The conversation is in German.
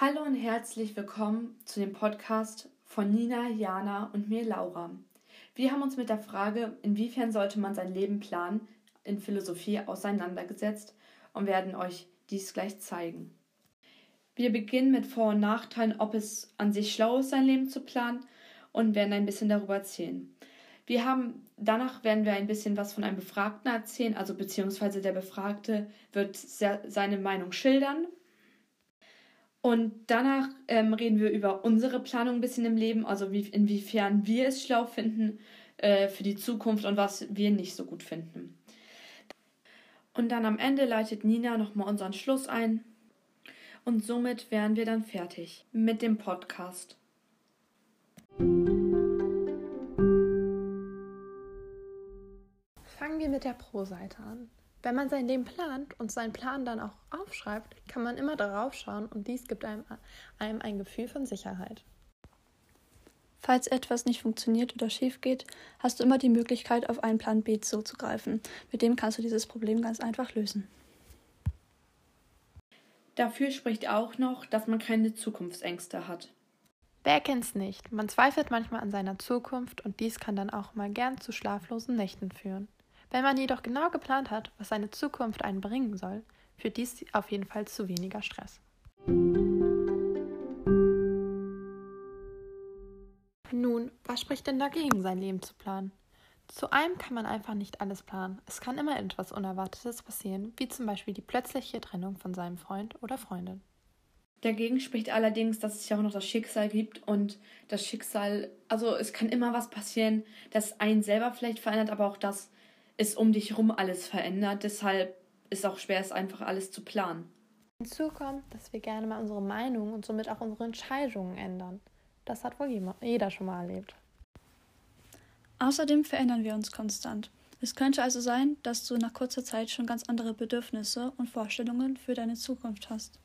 Hallo und herzlich willkommen zu dem Podcast von Nina, Jana und mir, Laura. Wir haben uns mit der Frage, inwiefern sollte man sein Leben planen, in Philosophie auseinandergesetzt und werden euch dies gleich zeigen. Wir beginnen mit Vor- und Nachteilen, ob es an sich schlau ist, sein Leben zu planen und werden ein bisschen darüber erzählen. Wir haben, danach werden wir ein bisschen was von einem Befragten erzählen, also beziehungsweise der Befragte wird seine Meinung schildern. Und danach ähm, reden wir über unsere Planung ein bisschen im Leben, also wie, inwiefern wir es schlau finden äh, für die Zukunft und was wir nicht so gut finden. Und dann am Ende leitet Nina nochmal unseren Schluss ein. Und somit wären wir dann fertig mit dem Podcast. Fangen wir mit der Pro-Seite an. Wenn man sein Leben plant und seinen Plan dann auch aufschreibt, kann man immer darauf schauen und dies gibt einem, einem ein Gefühl von Sicherheit. Falls etwas nicht funktioniert oder schief geht, hast du immer die Möglichkeit, auf einen Plan B zuzugreifen. Mit dem kannst du dieses Problem ganz einfach lösen. Dafür spricht auch noch, dass man keine Zukunftsängste hat. Wer kennt's nicht? Man zweifelt manchmal an seiner Zukunft und dies kann dann auch mal gern zu schlaflosen Nächten führen. Wenn man jedoch genau geplant hat, was seine Zukunft einen bringen soll, führt dies auf jeden Fall zu weniger Stress. Nun, was spricht denn dagegen, sein Leben zu planen? Zu einem kann man einfach nicht alles planen. Es kann immer etwas Unerwartetes passieren, wie zum Beispiel die plötzliche Trennung von seinem Freund oder Freundin. Dagegen spricht allerdings, dass es ja auch noch das Schicksal gibt und das Schicksal, also es kann immer was passieren, das einen selber vielleicht verändert, aber auch das ist um dich herum alles verändert. Deshalb ist auch schwer, es einfach alles zu planen. Hinzu kommt, dass wir gerne mal unsere Meinung und somit auch unsere Entscheidungen ändern. Das hat wohl jeder schon mal erlebt. Außerdem verändern wir uns konstant. Es könnte also sein, dass du nach kurzer Zeit schon ganz andere Bedürfnisse und Vorstellungen für deine Zukunft hast.